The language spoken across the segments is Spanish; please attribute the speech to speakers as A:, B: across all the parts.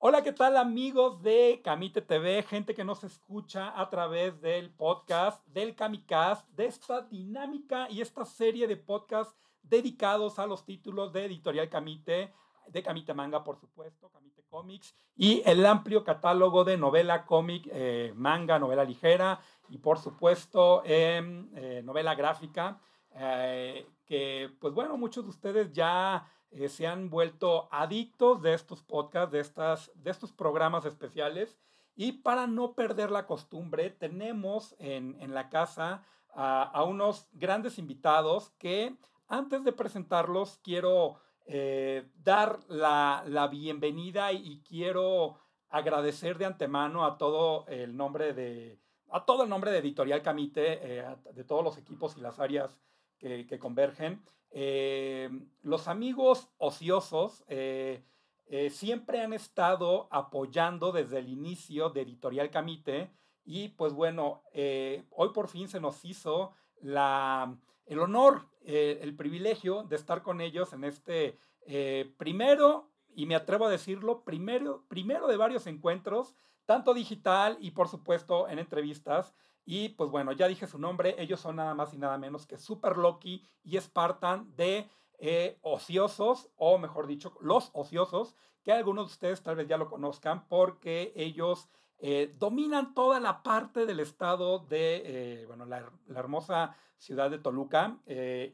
A: Hola, ¿qué tal amigos de Camite TV? Gente que nos escucha a través del podcast, del Camicast, de esta dinámica y esta serie de podcasts dedicados a los títulos de Editorial Camite, de Camite Manga, por supuesto, Camite Comics, y el amplio catálogo de novela, cómic, eh, manga, novela ligera y, por supuesto, em, eh, novela gráfica, eh, que, pues bueno, muchos de ustedes ya eh, se han vuelto adictos de estos podcasts, de, estas, de estos programas especiales. Y para no perder la costumbre, tenemos en, en la casa a, a, unos grandes invitados que antes de presentarlos quiero eh, dar la, la bienvenida y, quiero agradecer de antemano a todo el nombre de, a todo el nombre de Editorial Camite, eh, de todos los equipos y las áreas que convergen. Eh, los amigos ociosos eh, eh, siempre han estado apoyando desde el inicio de Editorial Camite y pues bueno, hoy por fin se nos hizo la, el honor, el privilegio de estar con ellos en este primero, y me atrevo a decirlo, primero, primero de varios encuentros, tanto digital y por supuesto en entrevistas. Y pues bueno, ya dije su nombre, ellos son nada más y nada menos que Super Loki y Spartan de eh, Ociosos, o mejor dicho, Los Ociosos, que algunos de ustedes tal vez ya lo conozcan porque ellos eh, dominan toda la parte del estado de, eh, bueno, la, la, hermosa ciudad de Toluca.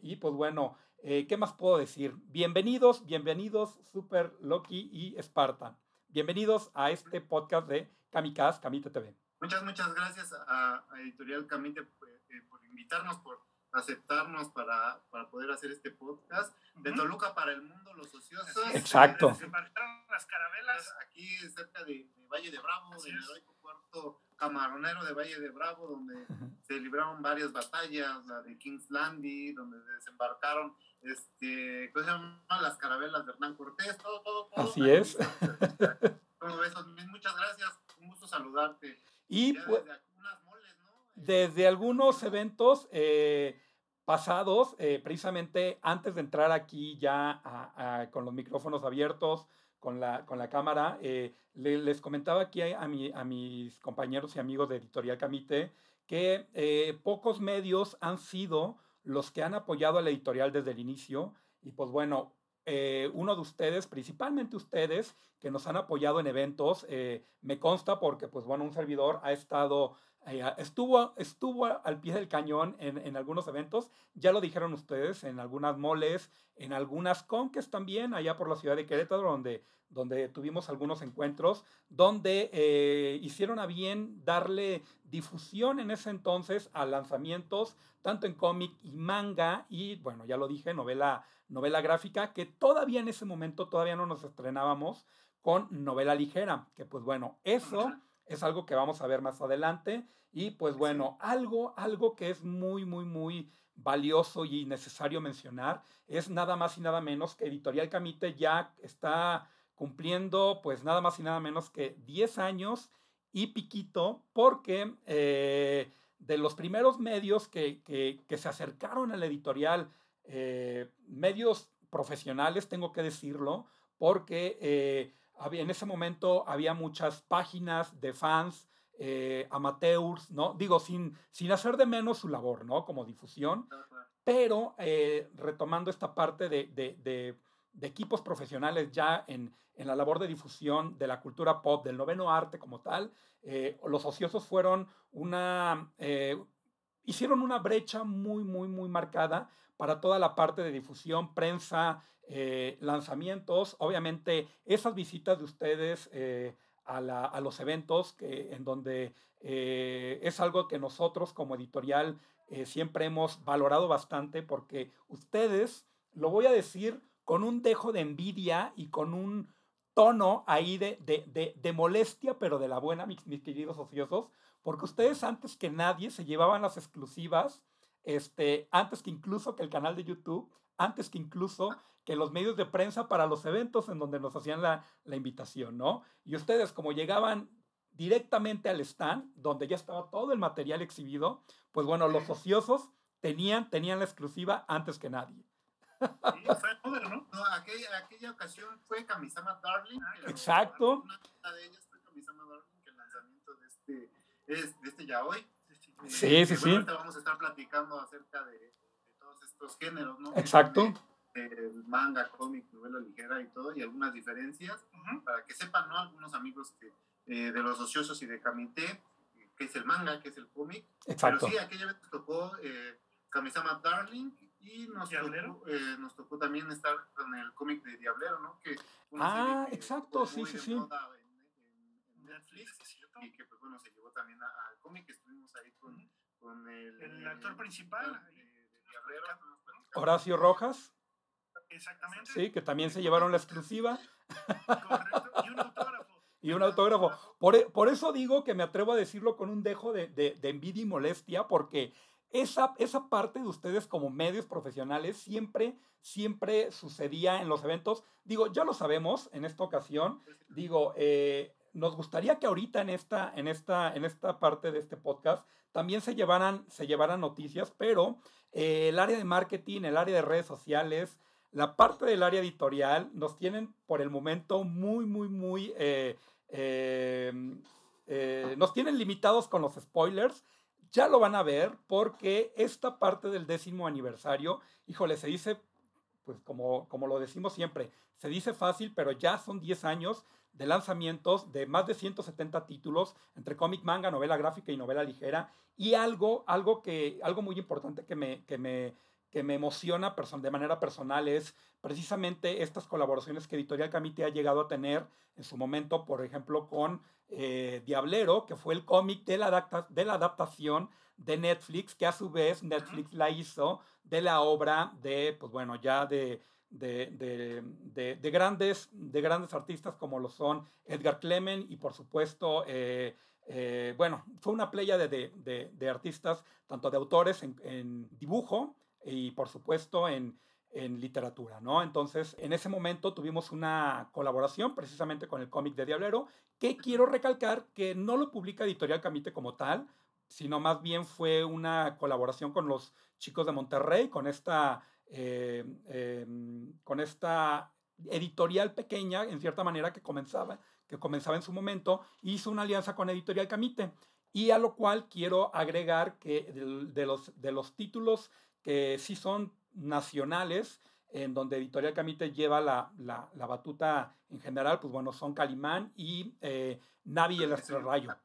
A: Y pues bueno, ¿qué más puedo decir? Bienvenidos, bienvenidos Super Loki y Spartan. Bienvenidos a este podcast de Kamikaze, Camite TV.
B: Muchas, muchas gracias a, a Editorial Camite por, eh, por, invitarnos, por aceptarnos para, para poder hacer este podcast. De Toluca para el mundo, los ociosos.
A: Exacto.
C: Desembarcaron las carabelas.
B: Aquí cerca de, de Valle de Bravo, del heroico puerto camaronero de Valle de Bravo, donde se libraron varias batallas, la de King's Landing, donde desembarcaron este, ¿cómo se llaman? Las carabelas de Hernán Cortés, todo, todo, todo.
A: Así es.
B: Todo eso. Muchas gracias, un gusto saludarte.
A: Y pues,
B: desde
A: algunos eventos eh, pasados, eh, precisamente antes de entrar aquí ya a, a, con los micrófonos abiertos, con la, con la cámara, eh, le, les comentaba aquí a, mi, a, mis compañeros y amigos de Editorial Camite que pocos medios han sido los que han apoyado a la editorial desde el inicio. Y pues bueno, eh, uno de ustedes, principalmente ustedes, que nos han apoyado en eventos, eh, me consta porque, pues bueno, un servidor ha estado, eh, estuvo, estuvo al pie del cañón en, en, algunos eventos, ya lo dijeron ustedes, en algunas moles, en algunas conques también, allá por la ciudad de Querétaro, donde, donde tuvimos algunos encuentros, donde hicieron a bien darle difusión en ese entonces a lanzamientos, tanto en cómic y manga, y bueno, ya lo dije, novela, novela gráfica, que todavía en ese momento todavía no nos estrenábamos con novela ligera, que pues bueno, eso es algo que vamos a ver más adelante, y pues bueno, algo, algo que es muy, muy, muy valioso y necesario mencionar es nada más y nada menos que Editorial Camite ya está cumpliendo pues nada más y nada menos que 10 años y piquito porque eh, de los primeros medios que, que, que, se acercaron al editorial, eh, medios profesionales, tengo que decirlo, porque eh, había, en ese momento había muchas páginas de fans eh, amateurs, ¿no? Digo, sin, sin hacer de menos su labor, ¿no? Como difusión, pero eh, retomando esta parte de, de, de, de, equipos profesionales ya en, en, la labor de difusión de la cultura pop, del noveno arte como tal, eh, los ociosos fueron una... Eh, hicieron una brecha muy, muy, muy marcada para toda la parte de difusión, prensa, eh, lanzamientos. Obviamente, esas visitas de ustedes eh, a, la, a, los eventos, en donde eh, es algo que nosotros como editorial siempre hemos valorado bastante, porque ustedes, lo voy a decir con un dejo de envidia y con un tono ahí de, de, de, de molestia, pero de la buena, mis, mis queridos ociosos, porque ustedes antes que nadie se llevaban las exclusivas, este, antes que incluso que el canal de YouTube, antes que incluso que los medios de prensa para los eventos en donde nos hacían la, la invitación, ¿no? Y ustedes como llegaban directamente al stand, donde ya estaba todo el material exhibido, pues bueno, los ociosos tenían, tenían la exclusiva antes que nadie.
B: Sí, fue ¿no? No, aquella, aquella ocasión fue Kamisama Darling.
A: Exacto.
B: Una de ellas fue Kamisama Darling, que el lanzamiento de este, es, de este yaoi.
A: Sí, sí, sí.
B: Ahorita vamos a estar platicando acerca de, de todos estos géneros, ¿no?
A: Exacto.
B: El manga, cómic, novela ligera y todo, y algunas diferencias, para que sepan, ¿no? Algunos amigos que, eh, de los ociosos y de Kamite, que es el manga, que es el cómic.
A: Exacto.
B: Pero sí, aquella vez tocó eh, Kamisama Darling y nos tocó, eh, nos tocó también estar con el cómic de Diablero, ¿no? Que
A: ah, exacto, sí, sí, sí.
B: En, en Netflix y que, pues bueno, se llevó también al cómic. Estuvimos ahí con, con el,
C: el, actor principal
B: de, de Diablero.
A: Horacio Rojas.
C: Exactamente.
A: Sí, que también se llevaron la exclusiva.
C: Correcto. Y un autógrafo.
A: Y un autógrafo. Por, por, eso digo que me atrevo a decirlo con un dejo de, de, de envidia y molestia, porque esa, esa parte de ustedes como medios profesionales siempre, siempre sucedía en los eventos. Digo, ya lo sabemos en esta ocasión. Digo, eh, nos gustaría que ahorita en esta, en esta, en esta parte de este podcast también se llevaran, se llevaran noticias, pero eh, el área de marketing, el área de redes sociales, la parte del área editorial nos tienen por el momento muy, muy, muy... Eh, eh, nos tienen limitados con los spoilers. Ya lo van a ver porque esta parte del décimo aniversario, híjole, se dice, pues como, como lo decimos siempre, se dice fácil, pero ya son 10 años de lanzamientos de más de 170 títulos entre cómic, manga, novela gráfica y novela ligera. Y algo, algo, que, algo muy importante que me, que me, que me emociona de manera personal es precisamente estas colaboraciones que Editorial Camite ha llegado a tener en su momento, por ejemplo, con eh, Diablero, que fue el cómic de, de la adaptación de Netflix, que a su vez Netflix la hizo de la obra de, pues bueno, ya de, de, de, de, grandes, de grandes artistas como lo son Edgar Clement y por supuesto, eh, eh, bueno, fue una playa de, de, artistas, tanto de autores en, en, dibujo y por supuesto en, en literatura, ¿no? Entonces, en ese momento tuvimos una colaboración precisamente con el cómic de Diablero, que quiero recalcar que no lo publica Editorial Camite como tal, sino más bien fue una colaboración con los chicos de Monterrey, con esta eh, eh, con esta editorial pequeña, en cierta manera, que comenzaba, que comenzaba en su momento, hizo una alianza con Editorial Camite. Y a lo cual quiero agregar que de, de los, de los títulos que sí son nacionales, en donde Editorial Camite lleva la, la, la, batuta en general, pues bueno, son Calimán y eh, Navi y el Rayo.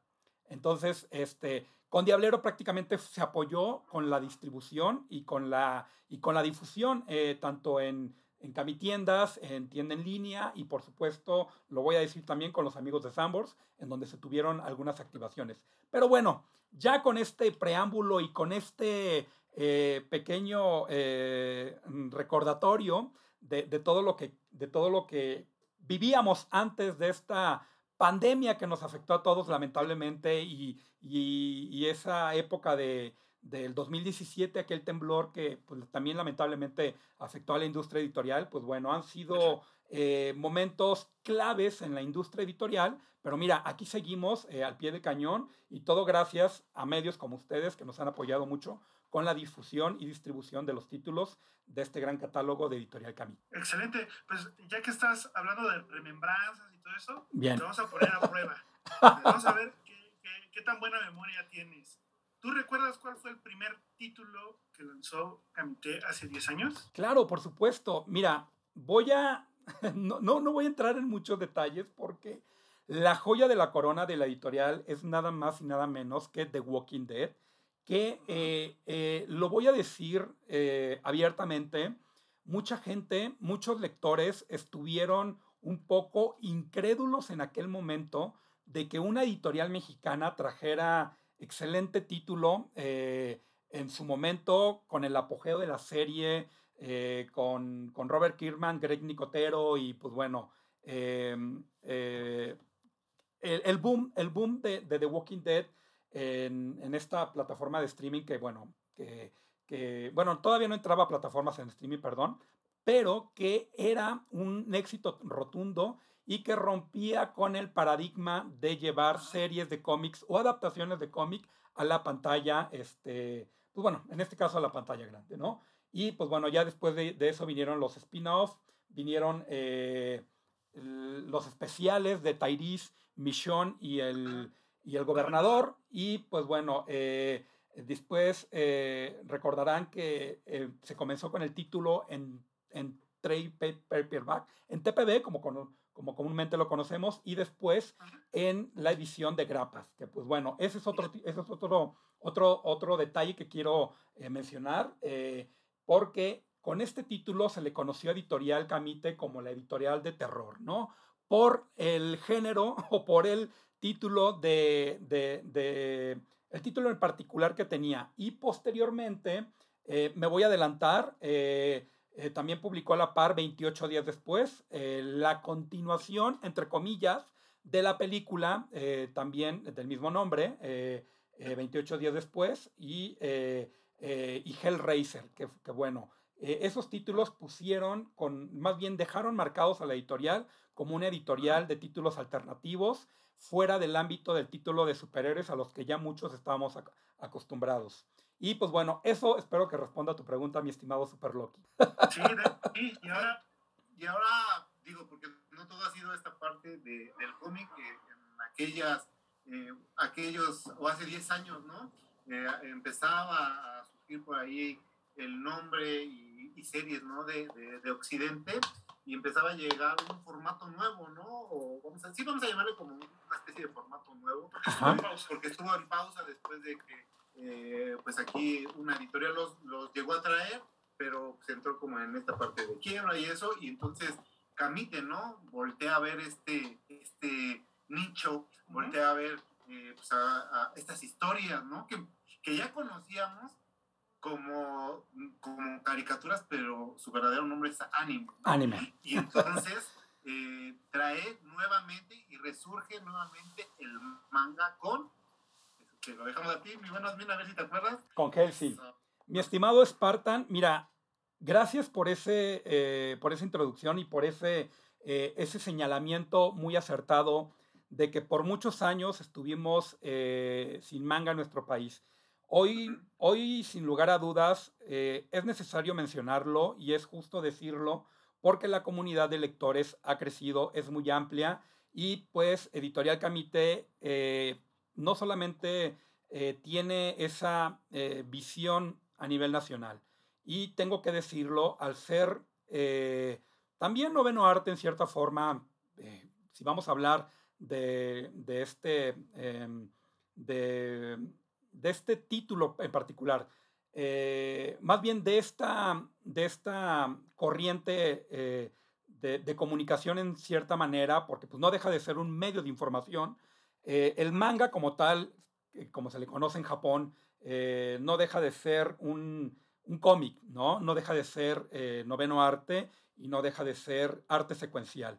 A: Entonces, este, con Diablero prácticamente se apoyó con la distribución y con la, y con la difusión, eh, tanto en, en Camitiendas, en tienda en línea y por supuesto, lo voy a decir también con los amigos de Sambors, en donde se tuvieron algunas activaciones. Pero bueno, ya con este preámbulo y con este eh, pequeño eh, recordatorio de, de, todo lo que, de todo lo que vivíamos antes de esta pandemia que nos afectó a todos lamentablemente y, y, y esa época de, del 2017, aquel temblor que pues, también lamentablemente afectó a la industria editorial, pues bueno, han sido eh, momentos claves en la industria editorial, pero mira, aquí seguimos eh, al pie del cañón y todo gracias a medios como ustedes que nos han apoyado mucho con la difusión y distribución de los títulos de este gran catálogo de Editorial Camino.
C: Excelente. Pues ya que estás hablando de remembranzas y todo eso,
A: Bien.
C: te vamos a poner a prueba. vamos a ver qué, qué, qué, tan buena memoria tienes. ¿Tú recuerdas cuál fue el primer título que lanzó Camité hace 10 años?
A: Claro, por supuesto. Mira, voy a... No, no, no voy a entrar en muchos detalles porque la joya de la corona de la editorial es nada más y nada menos que The Walking Dead que eh, eh, lo voy a decir eh, abiertamente, mucha gente, muchos lectores estuvieron un poco incrédulos en aquel momento de que una editorial mexicana trajera excelente título en su momento con el apogeo de la serie, con, con, Robert Kirkman, Greg Nicotero y pues bueno, em, el, boom, el boom de The Walking Dead en, en, esta plataforma de streaming que, bueno, que, que, bueno, todavía no entraba a plataformas en streaming, perdón, pero que era un éxito rotundo y que rompía con el paradigma de llevar series de cómics o adaptaciones de cómic a la pantalla, este, pues bueno, en este caso a la pantalla grande, ¿no? Y pues bueno, ya después de, eso vinieron los spin-offs, vinieron eh, los especiales de Tyrese, Michonne y el, y el gobernador. Y pues bueno, eh, después eh, recordarán que se comenzó con el título en, en trade paperback, en TPB, como, como comúnmente lo conocemos, y después en la edición de grapas, que pues bueno, ese es otro, ese es otro, otro, otro detalle que quiero mencionar porque con este título se le conoció a Editorial Camite como la editorial de terror, ¿no? Por el género o por el título de, el título en particular que tenía. Y posteriormente, eh, me voy a adelantar, eh, eh, también publicó a la par 28 días después la continuación, entre comillas, de la película, también del mismo nombre, 28 días después, y y Hellraiser, que, que bueno, esos títulos pusieron, con, más bien dejaron marcados a la editorial como una editorial de títulos alternativos fuera del ámbito del título de superhéroes a los que ya muchos estábamos acostumbrados. Y pues bueno, eso espero que responda a tu pregunta, mi estimado Super Loki.
B: Sí, y, ahora, y ahora digo, porque no todo ha sido esta parte de, del cómic, en aquellas, eh, aquellos, o hace 10 años, ¿no? empezaba a surgir por ahí el nombre y, series ¿no? de, de, Occidente y empezaba a llegar un formato nuevo, ¿no? O vamos a, sí vamos a llamarle como una especie de formato nuevo, porque, estuvo en, pausa, después de que eh, pues aquí una editorial los, los llegó a traer, pero se entró como en esta parte de quiebra y eso, y entonces Camite, ¿no? Voltea a ver este, este nicho, voltea a ver eh, pues a, estas historias, ¿no? Que que ya conocíamos como, como caricaturas, pero su verdadero nombre es anime.
A: Anime.
B: Y entonces eh, trae nuevamente y resurge nuevamente el manga con, que lo dejamos a ti, mi buenas a ver si te acuerdas.
A: Con Kelsey. Mi estimado Spartan, mira, gracias por, ese, eh, por esa introducción y por ese, eh, ese señalamiento muy acertado de que por muchos años estuvimos sin manga en nuestro país. Hoy, hoy, sin lugar a dudas, eh, es necesario mencionarlo y es justo decirlo porque la comunidad de lectores ha crecido, es muy amplia y pues Editorial Camite eh, no solamente eh, tiene esa visión a nivel nacional. Y tengo que decirlo al ser también noveno arte en cierta forma, si vamos a hablar de, de este, em, de de este título en particular, eh, más bien de esta, de esta corriente eh, de, comunicación en cierta manera, porque pues, no deja de ser un medio de información. Eh, el manga como tal, como se le conoce en Japón, no deja de ser un, un cómic, ¿no? No deja de ser noveno arte y no deja de ser arte secuencial.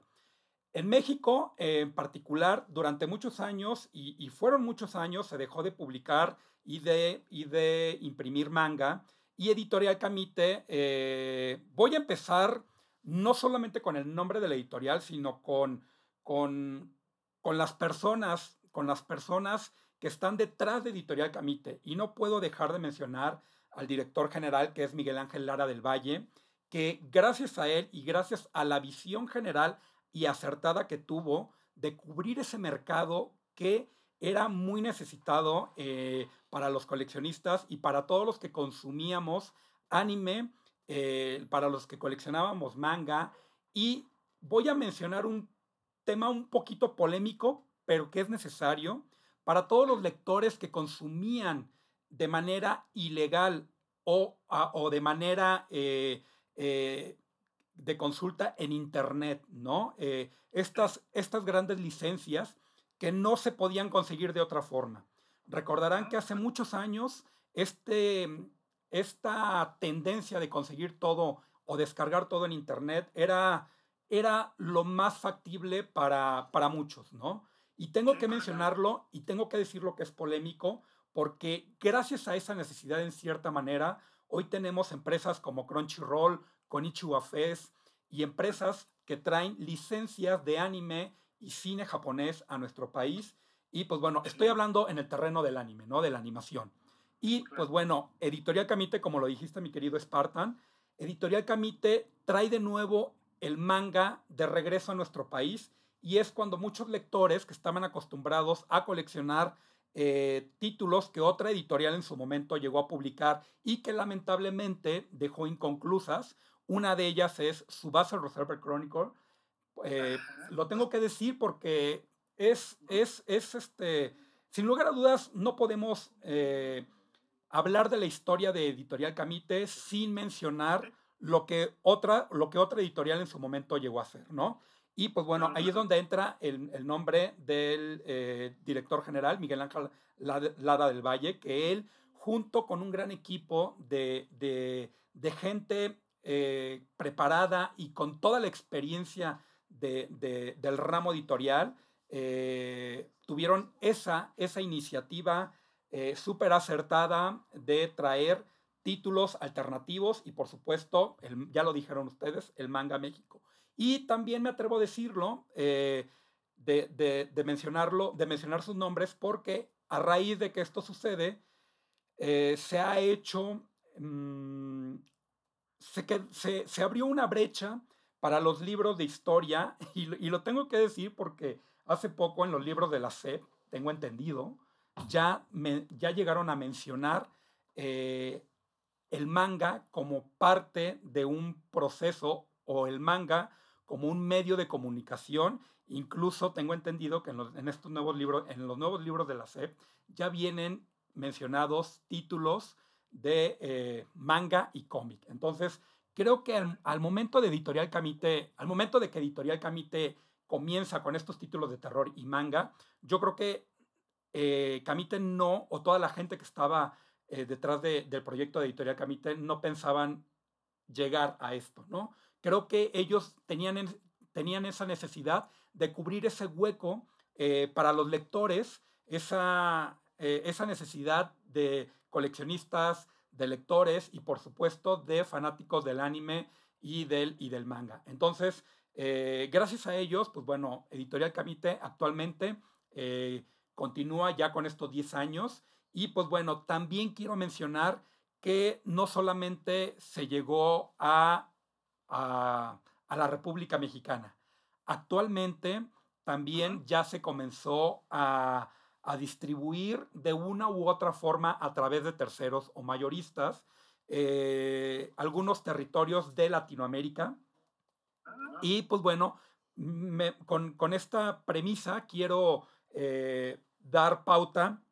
A: En México, en particular, durante muchos años, y, fueron muchos años, se dejó de publicar y de, y de imprimir manga. Y Editorial Camite, eh, voy a empezar no solamente con el nombre de la editorial, sino con, con, con las personas, con las personas que están detrás de Editorial Camite. Y no puedo dejar de mencionar al director general, que es Miguel Ángel Lara del Valle, que gracias a él y gracias a la visión general y acertada que tuvo de cubrir ese mercado que era muy necesitado eh, para los coleccionistas y para todos los que consumíamos anime, eh, para los que coleccionábamos manga. Y voy a mencionar un tema un poquito polémico, pero que es necesario para todos los lectores que consumían de manera ilegal o, o de manera eh, de consulta en Internet, ¿no? Eh, estas, estas grandes licencias que no se podían conseguir de otra forma. Recordarán que hace muchos años este, esta tendencia de conseguir todo o descargar todo en Internet era, era lo más factible para, para muchos, ¿no? Y tengo que mencionarlo y tengo que decirlo que es polémico porque gracias a esa necesidad en cierta manera, hoy tenemos empresas como Crunchyroll, Konichiwa Fest y empresas que traen licencias de anime y cine japonés a nuestro país. Y pues bueno, estoy hablando en el terreno del anime, ¿no? De la animación. Y pues bueno, Editorial Camite, como lo dijiste mi querido Spartan, Editorial Camite trae de nuevo el manga de regreso a nuestro país y es cuando muchos lectores que estaban acostumbrados a coleccionar eh, títulos que otra editorial en su momento llegó a publicar y que lamentablemente dejó inconclusas. Una de ellas es Subasa Reserve Chronicle. Eh, lo tengo que decir porque es, es, es este, sin lugar a dudas, no podemos eh, hablar de la historia de Editorial Camite sin mencionar lo que otra, lo que otra editorial en su momento llegó a hacer, ¿no? Y pues bueno, ahí es donde entra el, nombre del eh, director general, Miguel Ángel Lara del Valle, que él, junto con un gran equipo de, gente eh, preparada y con toda la experiencia del ramo editorial, eh, tuvieron esa, esa iniciativa súper acertada de traer títulos alternativos y por supuesto, ya lo dijeron ustedes, el manga México. Y también me atrevo a decirlo, eh, de, mencionarlo, de mencionar sus nombres, porque a raíz de que esto sucede, eh, se ha hecho, mm, se, se, abrió una brecha para los libros de historia, y, lo tengo que decir porque hace poco en los libros de la SEP, tengo entendido, ya, me, ya llegaron a mencionar eh, el manga como parte de un proceso o el manga como un medio de comunicación. Incluso tengo entendido que en, estos nuevos libros, en los nuevos libros de la SEP, ya vienen mencionados títulos de eh, manga y cómic. Entonces, creo que al, momento de Editorial Camite, al momento de que Editorial Camite comienza con estos títulos de terror y manga, yo creo que eh, Camite no, o toda la gente que estaba eh, detrás del proyecto de Editorial Camite no pensaban llegar a esto, ¿no? Creo que ellos tenían, tenían esa necesidad de cubrir ese hueco eh, para los lectores, esa, esa necesidad de coleccionistas, de lectores y por supuesto de fanáticos del anime y del, y del manga. Entonces, gracias a ellos, pues bueno, Editorial Camite actualmente continúa ya con estos 10 años y pues bueno, también quiero mencionar que no solamente se llegó a, a, la República Mexicana, actualmente también ya se comenzó a, distribuir de una u otra forma a través de terceros o mayoristas eh, algunos territorios de Latinoamérica. Y pues bueno, con, esta premisa quiero eh, dar pauta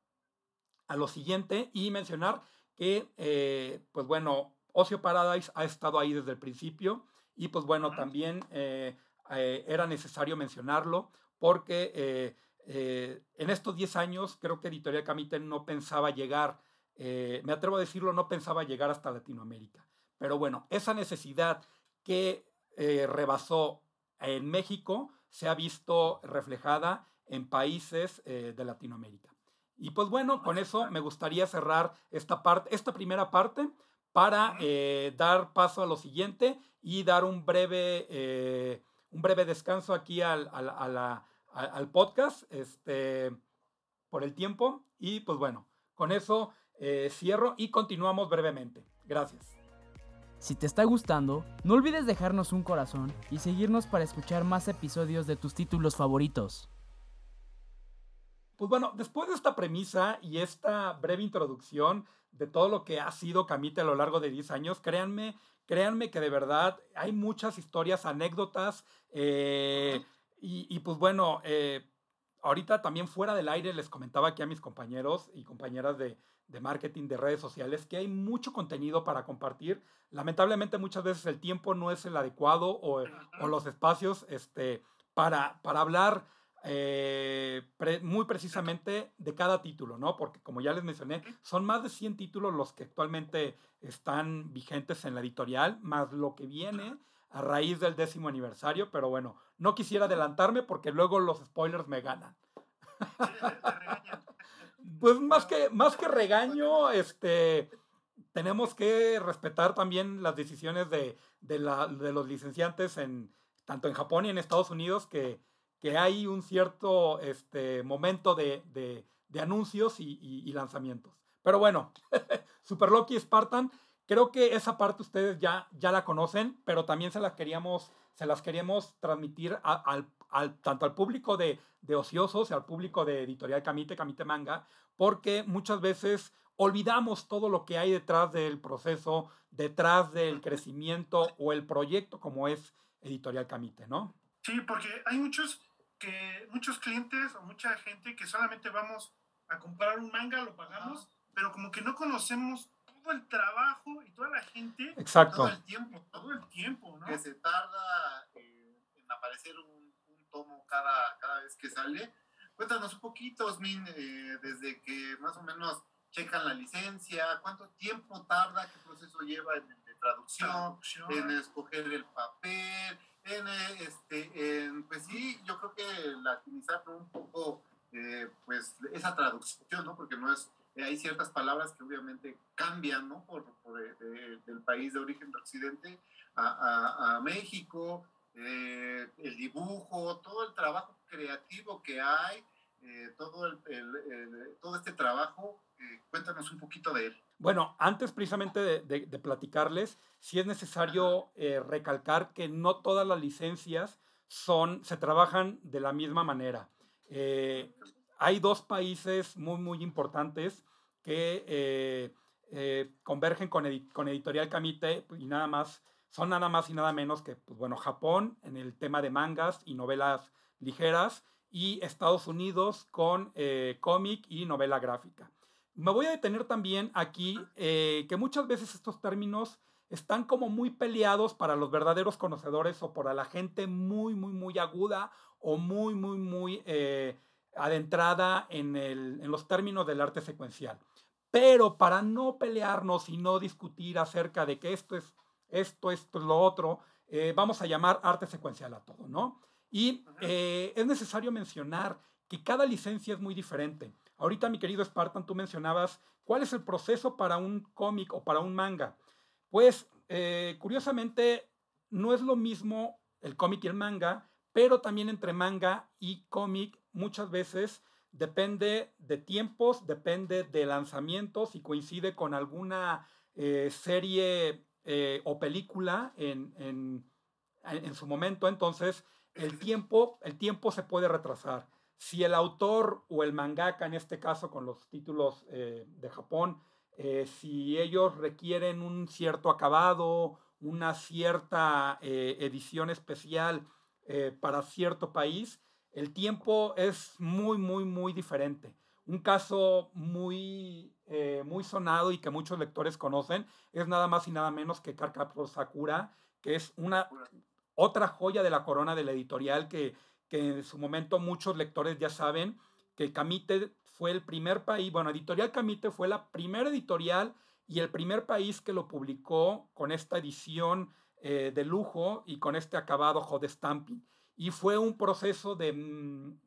A: a lo siguiente y mencionar que, eh, pues bueno, Ocio Paradise ha estado ahí desde el principio y pues bueno, también era necesario mencionarlo porque en estos 10 años creo que Editorial Camite no pensaba llegar, me atrevo a decirlo, no pensaba llegar hasta Latinoamérica. Pero bueno, esa necesidad que rebasó en México se ha visto reflejada en países de Latinoamérica. Y pues bueno, con eso me gustaría cerrar esta, parte, esta primera parte para eh, dar paso a lo siguiente y dar un breve, eh, un breve descanso aquí al, al, podcast este, por el tiempo. Y pues bueno, con eso eh, cierro y continuamos brevemente. Gracias.
D: Si te está gustando, no olvides dejarnos un corazón y seguirnos para escuchar más episodios de tus títulos favoritos.
A: Pues bueno, después de esta premisa y esta breve introducción de todo lo que ha sido Camite a lo largo de 10 años, créanme, créanme que de verdad hay muchas historias, anécdotas, eh, y, pues bueno, eh, ahorita también fuera del aire les comentaba aquí a mis compañeros y compañeras de, marketing de redes sociales que hay mucho contenido para compartir. Lamentablemente muchas veces el tiempo no es el adecuado o, los espacios este, para, para hablar eh, muy precisamente de cada título, ¿no? Porque como ya les mencioné, son más de 100 títulos los que actualmente están vigentes en la editorial, más lo que viene a raíz del décimo aniversario, pero bueno, no quisiera adelantarme porque luego los spoilers me ganan. pues más que, más que regaño, este, tenemos que respetar también las decisiones de, de, la, de los licenciantes en, tanto en Japón y en Estados Unidos que que hay un cierto este, momento de, anuncios y, lanzamientos. Pero bueno, Super Loki Spartan, creo que esa parte ustedes ya, ya la conocen, pero también se las queríamos, se las queríamos transmitir al, al, tanto al público de, de ociosos y al público de Editorial Camite, Camite Manga, porque muchas veces olvidamos todo lo que hay detrás del proceso, detrás del crecimiento o el proyecto como es Editorial Camite, ¿no?
C: Sí, porque hay muchos que muchos clientes o mucha gente que solamente vamos a comprar un manga, lo pagamos, pero como que no conocemos todo el trabajo y toda la gente.
A: Exacto.
B: Todo el tiempo,
C: todo el tiempo, ¿no?
B: Que se tarda en, aparecer un, un, tomo cada, cada vez que sale. Cuéntanos un poquito, Osmin, eh, desde que más o menos checan la licencia, cuánto tiempo tarda, qué proceso lleva en, de traducción, traducción, en escoger el papel, en, este, en, pues sí, yo creo que latinizar un poco eh, pues esa traducción, ¿no? Porque no es, eh, hay ciertas palabras que obviamente cambian, ¿no? Por, por eh, de, del país de origen de Occidente a, a, a México, eh, el dibujo, todo el trabajo creativo que hay, eh, todo, el, el, el, todo este trabajo, cuéntanos un poquito de él.
A: Bueno, antes precisamente de, de, de platicarles, sí es necesario eh, recalcar que no todas las licencias son, se trabajan de la misma manera. Eh, hay dos países muy, muy importantes que eh, eh, convergen con, edi con, Editorial Camite y nada más, son nada más y nada menos que, pues bueno, Japón en el tema de mangas y novelas ligeras y Estados Unidos con eh, cómic y novela gráfica. Me voy a detener también aquí que muchas veces estos términos están como muy peleados para los verdaderos conocedores o para la gente muy, muy, muy aguda o muy, muy, muy adentrada en, el, en los términos del arte secuencial. Pero para no pelearnos y no discutir acerca de que esto es esto, esto es lo otro, eh, vamos a llamar arte secuencial a todo, ¿no? Y eh, es necesario mencionar que cada licencia es muy diferente. Ahorita, mi querido Spartan, tú mencionabas cuál es el proceso para un cómic o para un manga. Pues, eh, curiosamente, no es lo mismo el cómic y el manga, pero también entre manga y cómic muchas veces depende de tiempos, depende de lanzamientos y coincide con alguna eh, serie eh, o película en, en, en, su momento. Entonces, el tiempo, el tiempo se puede retrasar. Si el autor o el mangaka, en este caso con los títulos eh, de Japón, si ellos requieren un cierto acabado, una cierta edición especial para cierto país, el tiempo es muy, muy, muy diferente. Un caso muy, eh, muy sonado y que muchos lectores conocen es nada más y nada menos que Cardcaptor Sakura, que es una otra joya de la corona de la editorial que, que en su momento muchos lectores ya saben que Camite fue el primer país, bueno, Editorial Camite fue la primera editorial y el primer país que lo publicó con esta edición eh, de lujo y con este acabado hot stamping. Y fue un proceso de, mmm,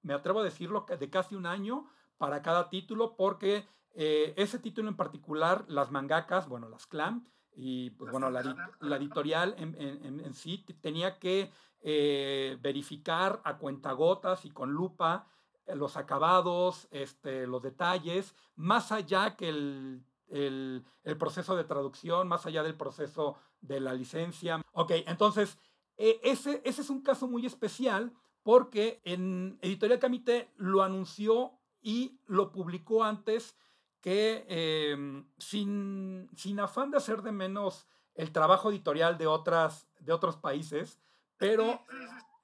A: me atrevo a decirlo, de casi un año para cada título, porque eh, ese título en particular, las mangakas, bueno, las clan, y pues bueno, la, la editorial en, en, en, sí tenía que eh, verificar a cuentagotas y con lupa eh, los acabados, este, los detalles, más allá que el, el, el, proceso de traducción, más allá del proceso de la licencia. Ok, entonces, eh, ese, ese es un caso muy especial porque en Editorial Camite lo anunció y lo publicó antes que eh, sin, sin, afán de hacer de menos el trabajo editorial de, otras, de otros países, pero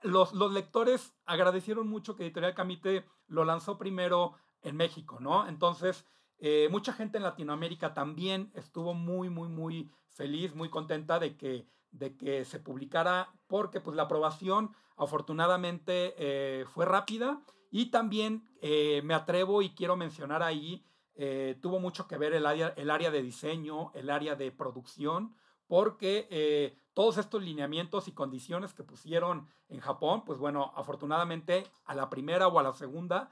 A: los, los, lectores agradecieron mucho que Editorial Camite lo lanzó primero en México, ¿no? Entonces, eh, mucha gente en Latinoamérica también estuvo muy, muy, muy feliz, muy contenta de que, de que se publicara, porque pues la aprobación afortunadamente eh, fue rápida y también eh, me atrevo y quiero mencionar ahí, eh, tuvo mucho que ver el área, el área de diseño, el área de producción, porque todos estos lineamientos y condiciones que pusieron en Japón, pues bueno, afortunadamente a la primera o a la segunda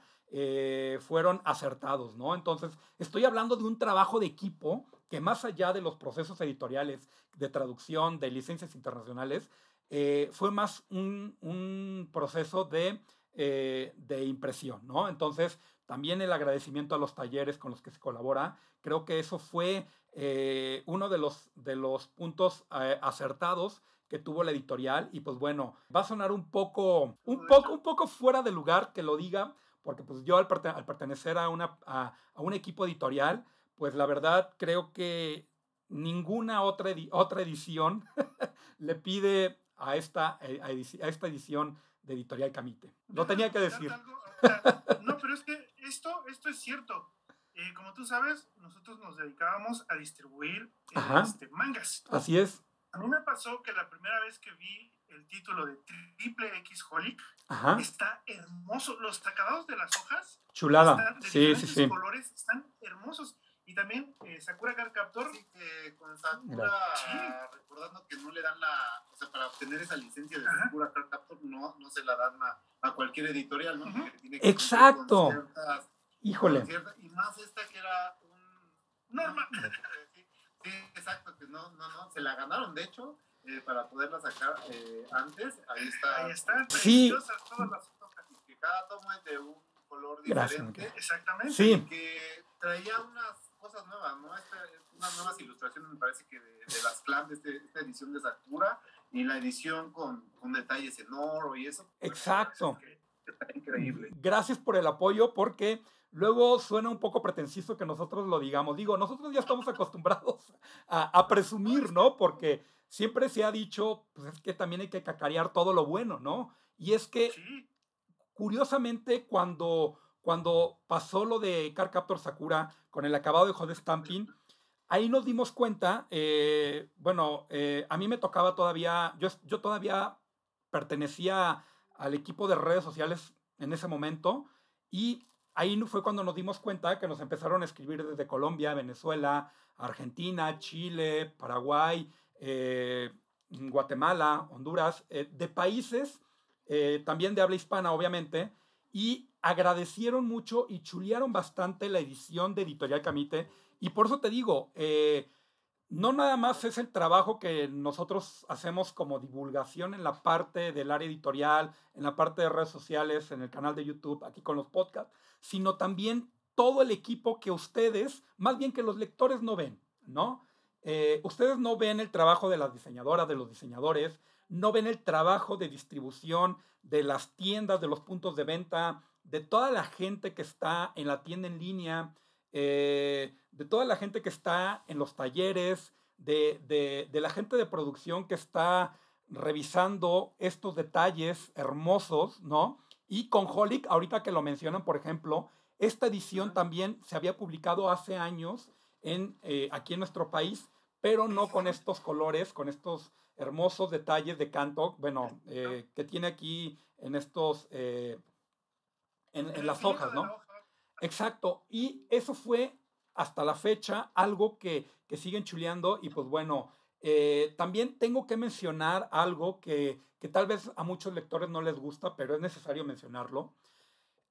A: fueron acertados, ¿no? Entonces, estoy hablando de un trabajo de equipo que más allá de los procesos editoriales de traducción, de licencias internacionales, eh, fue más un, un proceso de, eh, de, impresión, ¿no? Entonces, también el agradecimiento a los talleres con los que se colabora. Creo que eso fue eh, uno de los, de los puntos acertados que tuvo la editorial y pues bueno, va a sonar un poco, un poco, un poco fuera de lugar que lo diga, porque pues yo al, pertenecer a, una, a, un equipo editorial, pues la verdad creo que ninguna otra, otra edición le pide a esta, eh, a, esta edición de Editorial Camite. Lo tenía que decir.
C: no, pero es que esto, esto es cierto. Eh, como tú sabes, nosotros nos dedicábamos a distribuir este, mangas.
A: Así es.
C: A mí me pasó que la primera vez que vi el título de Triple X Holic está hermoso. Los acabados de las hojas.
A: Chulada. sí, sí, sí.
C: colores están hermosos. Y también eh, Sakura Card Captor.
B: Sí, que con Sakura, recordando que no le dan la. O sea, para obtener esa licencia de Sakura Card Captor no, no se la dan a, a cualquier editorial, ¿no?
A: Tiene que Exacto. Híjole.
B: y más esta que era un.
C: Norma.
B: sí, exacto, que no, no, no. Se la ganaron, de hecho. Eh, para poderla sacar eh, antes, ahí está.
C: Ahí está,
A: sí.
C: todas las
B: que cada tomo es de un color diferente.
C: Exactamente.
A: Sí.
B: Que traía unas cosas nuevas, ¿no? Este, unas nuevas ilustraciones, me parece que de, las clans de este, esta edición de Sakura y la edición con, con detalles en oro y eso.
A: Pues, Exacto.
B: está increíble.
A: Gracias por el apoyo porque luego suena un poco pretencioso que nosotros lo digamos. Digo, nosotros ya estamos acostumbrados a, a presumir, ¿no? Porque siempre se ha dicho, pues es que también hay que cacarear todo lo bueno, ¿no? Y es que, curiosamente, cuando cuando pasó lo de Car Captor Sakura con el acabado de Jode Stamping, ahí nos dimos cuenta, eh, bueno, eh, a mí me tocaba todavía, yo, yo todavía pertenecía al equipo de redes sociales en ese momento y ahí fue cuando nos dimos cuenta que nos empezaron a escribir desde Colombia, Venezuela, Argentina, Chile, Paraguay, eh, Guatemala, Honduras, de países también de habla hispana, obviamente, y agradecieron mucho y chulearon bastante la edición de Editorial Camite. Y por eso te digo, eh, no nada más es el trabajo que nosotros hacemos como divulgación en la parte del área editorial, en la parte de redes sociales, en el canal de YouTube, aquí con los podcasts, sino también todo el equipo que ustedes, más bien que los lectores no ven, ¿no? Eh, ustedes no ven el trabajo de las diseñadoras, de los diseñadores, no ven el trabajo de distribución de las tiendas, de los puntos de venta, de toda la gente que está en la tienda en línea, eh, de toda la gente que está en los talleres, de, la gente de producción que está revisando estos detalles hermosos, ¿no? Y con Holic, ahorita que lo mencionan, por ejemplo, esta edición también se había publicado hace años en, eh, aquí en nuestro país, pero no con estos colores, con estos hermosos detalles de canto, bueno, eh, que tiene aquí en estos, eh, en, las hojas, ¿no? Exacto, y eso fue hasta la fecha algo que, que siguen chuleando y pues bueno, eh, también tengo que mencionar algo que, que, tal vez a muchos lectores no les gusta, pero es necesario mencionarlo.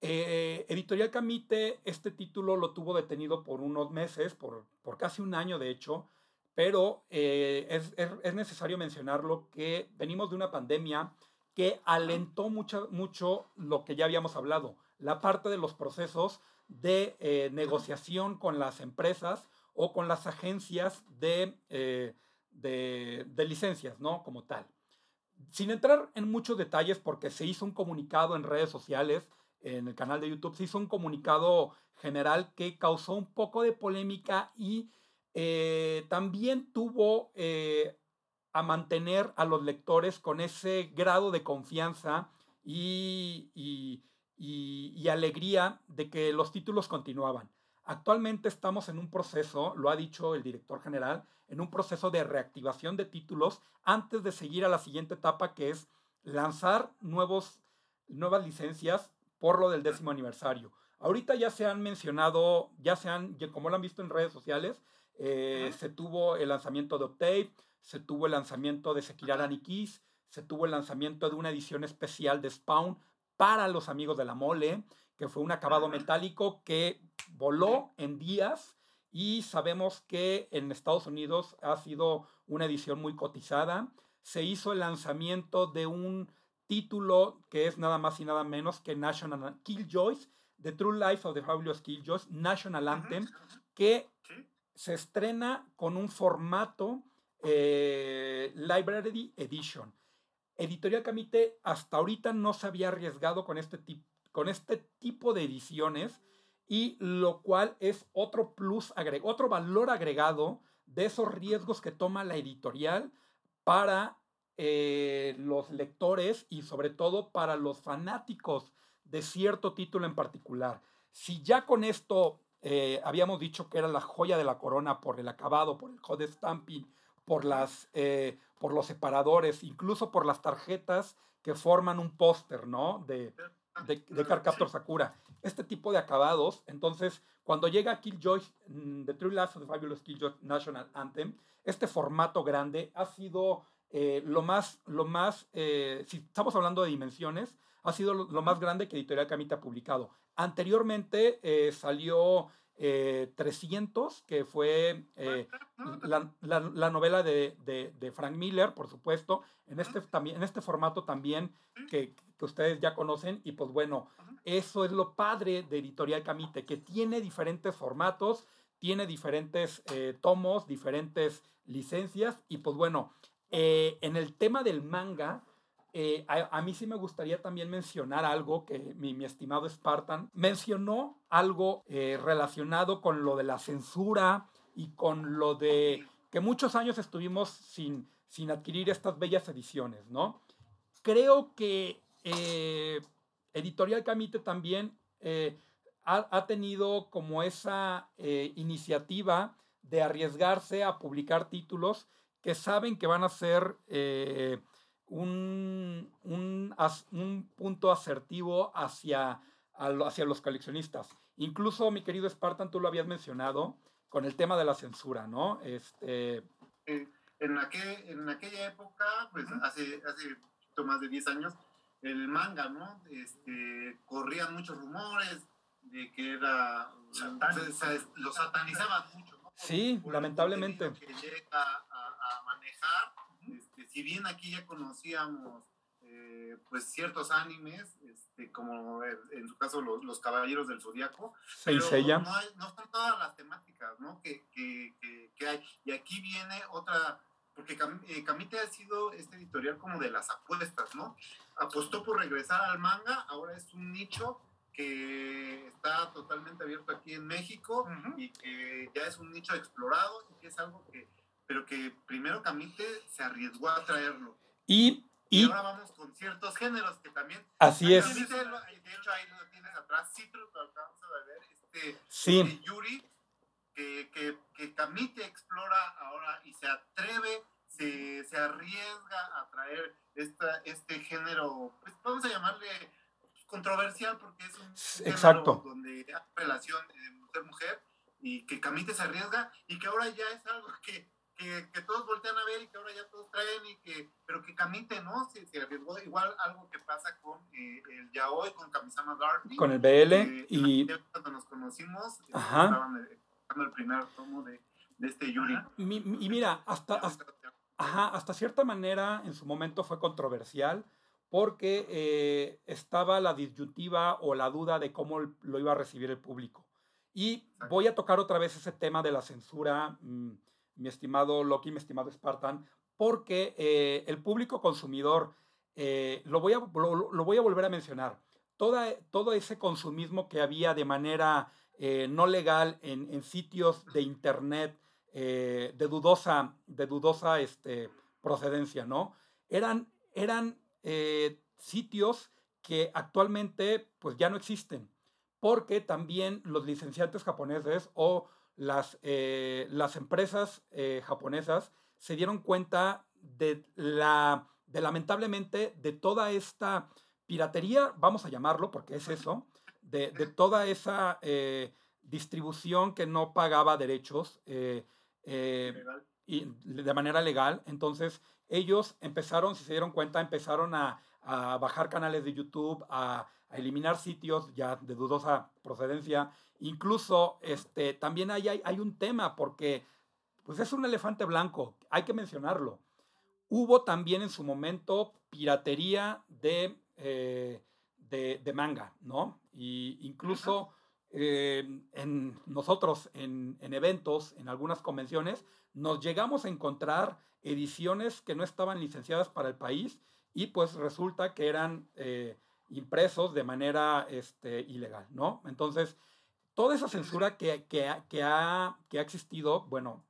A: Editorial Camite, este título lo tuvo detenido por unos meses, por, por casi un año de hecho, pero eh, es, necesario mencionarlo que venimos de una pandemia que alentó mucho, mucho lo que ya habíamos hablado, la parte de los procesos de eh, negociación con las empresas o con las agencias de, eh, de, de, licencias, ¿no? Como tal. Sin entrar en muchos detalles, porque se hizo un comunicado en redes sociales, en el canal de YouTube, se hizo un comunicado general que causó un poco de polémica y eh, también tuvo a mantener a los lectores con ese grado de confianza y, alegría de que los títulos continuaban. Actualmente estamos en un proceso, lo ha dicho el director general, en un proceso de reactivación de títulos antes de seguir a la siguiente etapa que es lanzar nuevos, nuevas licencias por lo del décimo aniversario. Ahorita ya se han mencionado, ya se han, como lo han visto en redes sociales, eh, se tuvo el lanzamiento de Octave, se tuvo el lanzamiento de Sekirara Nikis, se tuvo el lanzamiento de una edición especial de Spawn para los amigos de la mole, que fue un acabado metálico que voló en días y sabemos que en Estados Unidos ha sido una edición muy cotizada. Se hizo el lanzamiento de un título que es nada más y nada menos que National Killjoys The True Life of the Fabulous Killjoys, National Anthem, que se estrena con un formato eh, Library Edition. Editorial Camite hasta ahorita no se había arriesgado con este, con este tipo de ediciones y lo cual es otro plus, otro valor agregado de esos riesgos que toma la editorial para eh, los lectores y sobre todo para los fanáticos de cierto título en particular. Si ya con esto eh, habíamos dicho que era la joya de la corona por el acabado, por el hot stamping, por, las, eh, por los separadores, incluso por las tarjetas que forman un póster, ¿no? De, de, de Carcaptor Sakura. Este tipo de acabados, entonces, cuando llega Killjoy, mm, The True Life of the Fabulous Killjoy National Anthem, este formato grande ha sido eh, lo más, lo más eh, si estamos hablando de dimensiones, ha sido lo, más grande que Editorial Camita ha publicado. Anteriormente eh, salió 300, que fue la, la, novela de, de, de, Frank Miller, por supuesto, en este, también, en este formato también que, que ustedes ya conocen. Y pues bueno, eso es lo padre de Editorial Camite, que tiene diferentes formatos, tiene diferentes tomos, diferentes licencias y pues bueno, eh, en el tema del manga, eh, a, mí sí me gustaría también mencionar algo que mi, estimado Spartan mencionó, algo eh, relacionado con lo de la censura y con lo de que muchos años estuvimos sin, sin adquirir estas bellas ediciones, ¿no? Creo que Editorial Camite también ha, ha, tenido como esa iniciativa de arriesgarse a publicar títulos que saben que van a ser eh, un, un, un, punto asertivo hacia, hacia los coleccionistas. Incluso, mi querido Spartan, tú lo habías mencionado con el tema de la censura, ¿no? Este...
B: en, aquel, en aquella época, pues hace, hace más de 10 años, el manga, ¿no? Este, corrían muchos rumores de que era... lo satanizaban mucho, ¿no?
A: Sí, lamentablemente.
B: Que llega manejar. Si bien aquí ya conocíamos eh, pues ciertos animes, este, como en su caso los, los Caballeros del Zodiaco, pero no, hay, no, son todas las temáticas ¿no? que, que, que, hay. Y aquí viene otra, porque eh, Camite ha sido este editorial como de las apuestas, ¿no? Apostó por regresar al manga, ahora es un nicho que está totalmente abierto aquí en México y que ya es un nicho explorado y que es algo que pero que primero Camite se arriesgó a traerlo.
A: Y, y,
B: ahora vamos con ciertos géneros que también.
A: Así es.
B: de hecho, ahí lo tienes atrás, Citrus, lo alcanzas a ver, este,
A: sí.
B: este Yuri, que, que, que Camite explora ahora y se atreve, se, se arriesga a traer esta, este género, pues vamos a llamarle controversial porque es un
A: Exacto.
B: donde hay relación mujer-mujer y que Camite se arriesga y que ahora ya es algo que que, todos voltean a ver y que ahora ya todos traen y que, pero que Camite, ¿no? Se, se arriesgó igual algo que pasa con eh, el Yaoi, con Kamisama Darby.
A: Con el BL eh, y...
B: Cuando nos conocimos,
A: Ajá.
B: estaban el primer tomo de, de este Yuri.
A: y mira, hasta, hasta, ajá, hasta cierta manera en su momento fue controversial porque eh, estaba la disyuntiva o la duda de cómo lo iba a recibir el público. Y voy a tocar otra vez ese tema de la censura. Mmm, mi estimado Loki, mi estimado Spartan, porque eh, el público consumidor, eh, lo, voy a, lo, voy a volver a mencionar, Toda, todo ese consumismo que había de manera eh, no legal en, en, sitios de internet de dudosa, de dudosa este, procedencia, ¿no? Eran, eran sitios que actualmente pues ya no existen, porque también los licenciantes japoneses o las, eh, las empresas eh, japonesas se dieron cuenta de la, de lamentablemente, de toda esta piratería, vamos a llamarlo, porque es eso, de, de toda esa eh, distribución que no pagaba derechos y de manera legal. Entonces, ellos empezaron, si se dieron cuenta, empezaron a, a bajar canales de YouTube, a, a eliminar sitios ya de dudosa procedencia Incluso este, también hay, hay, un tema porque pues es un elefante blanco, hay que mencionarlo. Hubo también en su momento piratería de, eh, de, de manga, ¿no? Y incluso eh, en nosotros en, en, eventos, en algunas convenciones, nos llegamos a encontrar ediciones que no estaban licenciadas para el país y pues resulta que eran eh, impresos de manera este, ilegal, ¿no? Entonces, toda esa censura que, que, que, ha, que ha existido, bueno,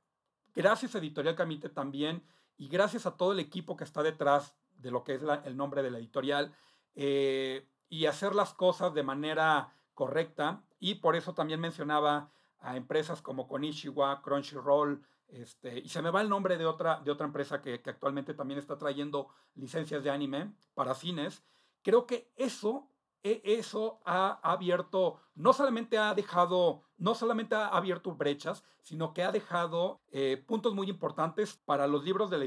A: gracias a Editorial Camite también y gracias a todo el equipo que está detrás de lo que es el nombre de la editorial eh, y hacer las cosas de manera correcta y por eso también mencionaba a empresas como Konishiwa, Crunchyroll, este, y se me va el nombre de otra, de otra empresa que, actualmente también está trayendo licencias de anime para cines. Creo que eso, e, eso ha abierto, no solamente ha dejado, no solamente ha abierto brechas, sino que ha dejado eh, puntos muy importantes para los libros de,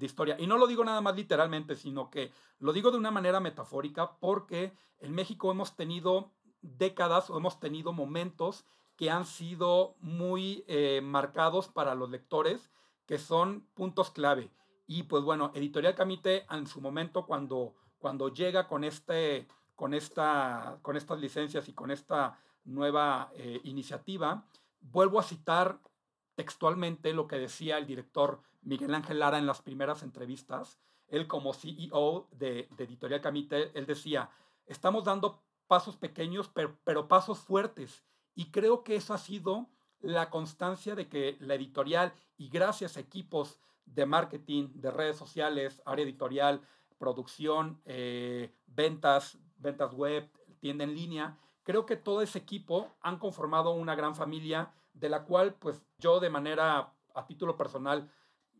A: historia. Y no lo digo nada más literalmente, sino que lo digo de una manera metafórica porque en México hemos tenido décadas o hemos tenido momentos que han sido muy eh, marcados para los lectores, que son puntos clave. Y pues bueno, Editorial Camite en su momento cuando, cuando llega con, este, con, esta, con estas licencias y con esta nueva eh, iniciativa, vuelvo a citar textualmente lo que decía el director Miguel Ángel Lara en las primeras entrevistas. Él como CEO de, de Editorial Camite, él decía, estamos dando pasos pequeños, pero, pero pasos fuertes. Y creo que eso ha sido la constancia de que la editorial y gracias a equipos de marketing, de redes sociales, área editorial, producción, eh, ventas, ventas web, tienda en línea, creo que todo ese equipo han conformado una gran familia de la cual pues yo de manera a título personal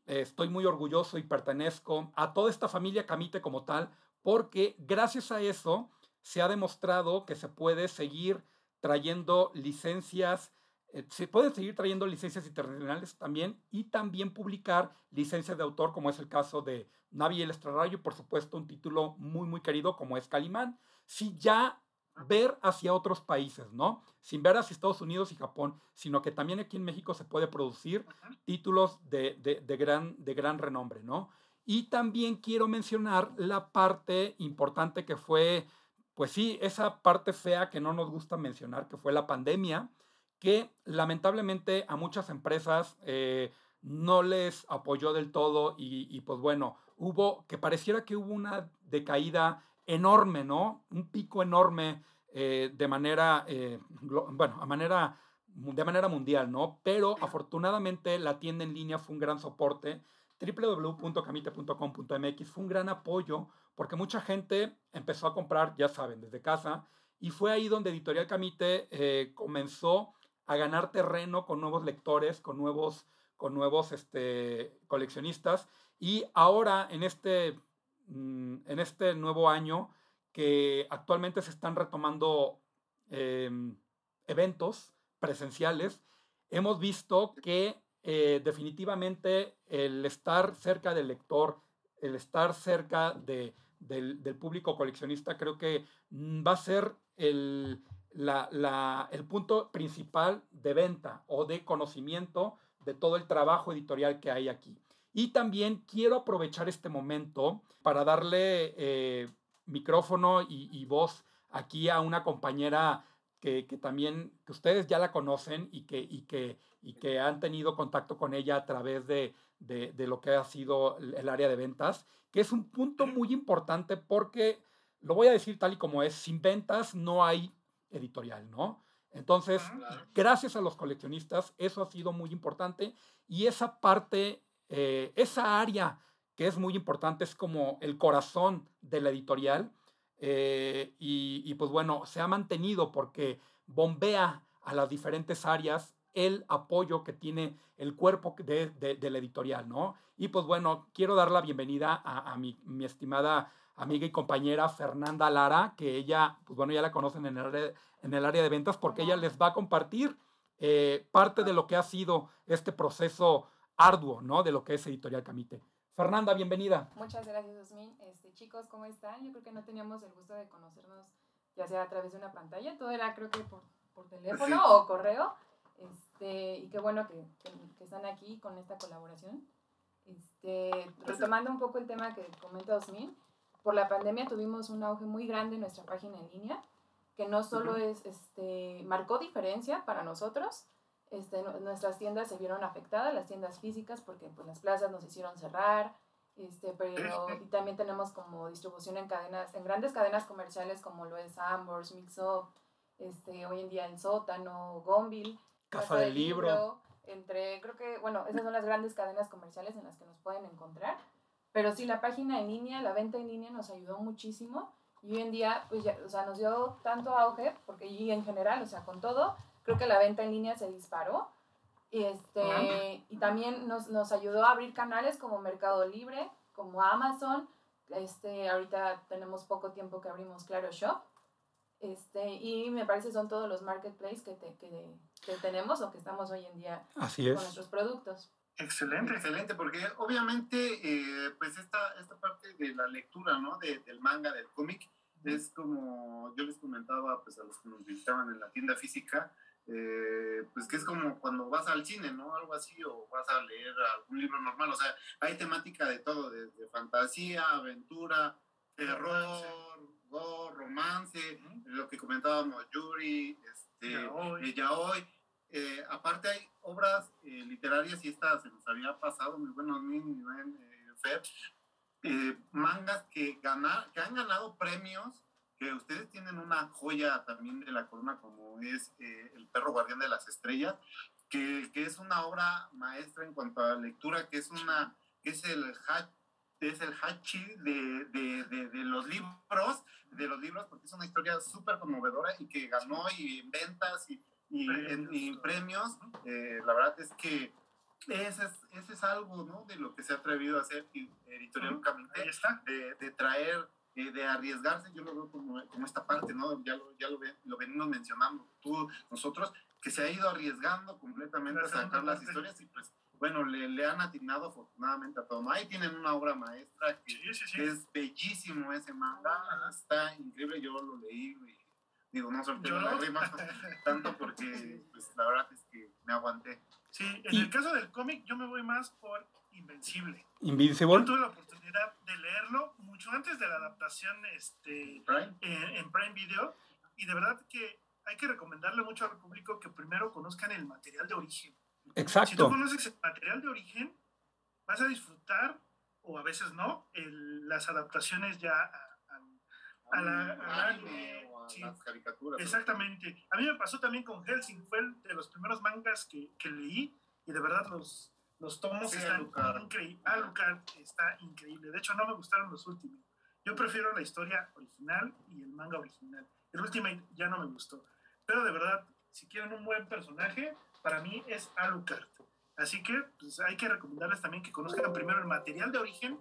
A: eh, estoy muy orgulloso y pertenezco a toda esta familia Camite como tal, porque gracias a eso se ha demostrado que se puede seguir trayendo licencias, eh, se pueden seguir trayendo licencias internacionales también y también publicar licencias de autor, como es el caso de Navi y el Extrarrayo, por supuesto, un título muy, muy querido como es Calimán. Si ya ver hacia otros países, ¿no? Sin ver hacia Estados Unidos y Japón, sino que también aquí en México se puede producir títulos de, de, de, gran, de gran renombre, ¿no? Y también quiero mencionar la parte importante que fue pues sí, esa parte fea que no nos gusta mencionar, que fue la pandemia, que lamentablemente a muchas empresas eh, no les apoyó del todo y, pues bueno, hubo, que pareciera que hubo una decaída enorme, ¿no? Un pico enorme eh, de manera, eh, bueno, a manera, de manera mundial, ¿no? Pero afortunadamente la tienda en línea fue un gran soporte www.camite.com.mx fue un gran apoyo porque mucha gente empezó a comprar, ya saben, desde casa, y fue ahí donde Editorial Camite eh, comenzó a ganar terreno con nuevos lectores, con nuevos, con nuevos este, coleccionistas, y ahora en este, mm, en este nuevo año que actualmente se están retomando eh, eventos presenciales, hemos visto que eh, definitivamente el estar cerca del lector, el estar cerca de, del, público coleccionista, creo que mm, va a ser el, la, el punto principal de venta o de conocimiento de todo el trabajo editorial que hay aquí. Y también quiero aprovechar este momento para darle eh, micrófono y voz aquí a una compañera que, que, también, que ustedes ya la conocen y que, y, que, y que han tenido contacto con ella a través de, de, de, lo que ha sido el área de ventas, que es un punto muy importante porque, lo voy a decir tal y como es, sin ventas no hay editorial, ¿no? Entonces, gracias a los coleccionistas, eso ha sido muy importante y esa parte, eh, esa área que es muy importante es como el corazón de la editorial eh, y, y, pues bueno, se ha mantenido porque bombea a las diferentes áreas el apoyo que tiene el cuerpo de, de, de la editorial, ¿no? Y pues bueno, quiero dar la bienvenida a, a mi, mi, estimada amiga y compañera Fernanda Lara, que ella, pues bueno, ya la conocen en el área, en el área de ventas porque ella les va a compartir eh, parte de lo que ha sido este proceso arduo, ¿no? De lo que es Editorial Camite. Fernanda, bienvenida.
E: Muchas gracias, Osmin. Este, chicos, ¿cómo están? Yo creo que no teníamos el gusto de conocernos ya sea a través de una pantalla, todo era creo que por, por teléfono sí. o correo. Este, y qué bueno que, que, que, están aquí con esta colaboración. Este, retomando un poco el tema que comenta Osmin, por la pandemia tuvimos un auge muy grande en nuestra página en línea, que no solo es, este, marcó diferencia para nosotros, este, nuestras tiendas se vieron afectadas, las tiendas físicas, porque pues, las plazas nos hicieron cerrar, este, pero y también tenemos como distribución en cadenas, en grandes cadenas comerciales como lo es Ambers, Mixup, este, hoy en día en Sótano, Gonville,
A: Casa, del libro.
E: Entre, creo que, bueno, esas son las grandes cadenas comerciales en las que nos pueden encontrar. Pero sí, la página en línea, la venta en línea nos ayudó muchísimo. Y hoy en día, pues ya, o sea, nos dio tanto auge, porque y en general, o sea, con todo, creo que la venta en línea se disparó. Y, este, y también nos, nos ayudó a abrir canales como Mercado Libre, como Amazon. Este, ahorita tenemos poco tiempo que abrimos Claro Shop. Este, y me parece son todos los marketplaces que, que, que, tenemos o que estamos hoy en día
A: Así es.
E: con nuestros productos.
B: Excelente, excelente, porque obviamente, eh, pues esta, esta parte de la lectura, ¿no? De, del manga, del cómic, es como yo les comentaba, pues a los que nos visitaban en la tienda física, eh, pues que es como cuando vas al cine, ¿no? Algo así, o vas a leer algún libro normal, o sea, hay temática de todo, desde fantasía, aventura, terror, gore, romance, lo que comentábamos, Yuri, este, ya hoy. Eh, aparte hay obras eh, literarias, y esta se nos había pasado, muy bueno, mi buen Fer, mangas que, ganar, que han ganado premios que ustedes tienen una joya también de la corona como es eh, El perro guardián de las estrellas, que, que, es una obra maestra en cuanto a lectura, que es una que es el es el hachi de, de, de, los libros, de los libros, porque es una historia súper conmovedora y que ganó y en ventas y, y en premios. Eh, la verdad es que ese es, ese es algo ¿no? de lo que se ha atrevido a hacer editorialmente, de, de traer eh, de arriesgarse, yo lo veo como, como, esta parte, ¿no? Ya, lo, ya lo, lo, venimos mencionando tú, nosotros, que se ha ido arriesgando completamente a sacar las historias y pues, bueno, le, le, han atinado afortunadamente a todo. Ahí tienen una obra maestra que, es bellísimo ese manga, está increíble, yo lo leí y digo, no solté lágrimas tanto porque pues, la verdad es que me aguanté.
C: Sí, en el caso del cómic yo me voy más por Invencible.
A: Invincible.
C: Yo tuve la oportunidad de leerlo mucho antes de la adaptación este, En, Prime Video y de verdad que hay que recomendarle mucho al público que primero conozcan el material de origen.
A: Exacto.
C: Si tú conoces el material de origen, vas a disfrutar, o a veces no, las adaptaciones ya a, la,
B: anime, las caricaturas.
C: Exactamente. A mí me pasó también con Helsing, fue de los primeros mangas que, que leí y de verdad los, los tomos están increíbles. Alucard está increíble. De hecho, no me gustaron los últimos. Yo prefiero la historia original y el manga original. El Ultimate ya no me gustó. Pero de verdad, si quieren un buen personaje, para mí es Alucard. Así que pues, hay que recomendarles también que conozcan primero el material de origen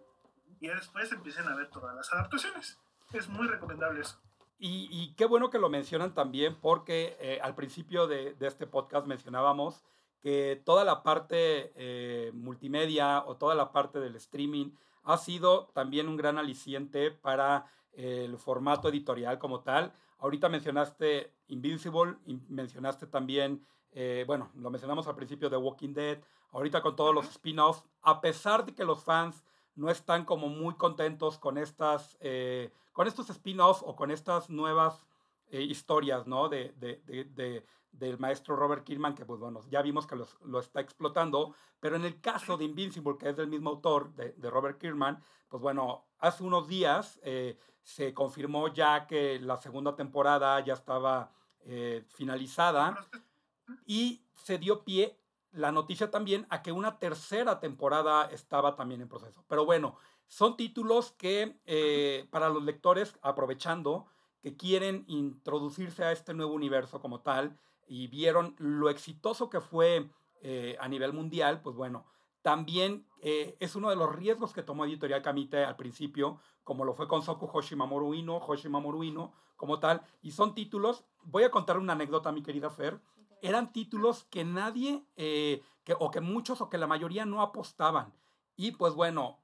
C: y después empiecen a ver todas las adaptaciones. Es muy recomendable eso.
A: Y, qué bueno que lo mencionan también porque eh, al principio de, de, este podcast mencionábamos que toda la parte eh, multimedia o toda la parte del streaming ha sido también un gran aliciente para el formato editorial como tal. Ahorita mencionaste Invincible, mencionaste también, eh, bueno, lo mencionamos al principio de Walking Dead, ahorita con todos los spin-offs, a pesar de que los fans no están como muy contentos con estas, eh, con estos spin-offs o con estas nuevas historias, ¿no? De, de, de, del maestro Robert Kirkman, que pues bueno, ya vimos que los, lo está explotando, pero en el caso de Invincible, que es del mismo autor de, de Robert Kirkman, pues bueno, hace unos días eh, se confirmó ya que la segunda temporada ya estaba eh, finalizada y se dio pie la noticia también a que una tercera temporada estaba también en proceso. Pero bueno, son títulos que eh, para los lectores, aprovechando, que quieren introducirse a este nuevo universo como tal, y vieron lo exitoso que fue eh, a nivel mundial, pues bueno, también eh, es uno de los riesgos que tomó Editorial Kamite al principio, como lo fue con Soku Hoshimamoru Ino, Hoshimamoru Ino, como tal. Y son títulos, voy a contar una anécdota, mi querida Fer, eran títulos que nadie, eh, que, o que muchos o que la mayoría no apostaban. Y pues bueno,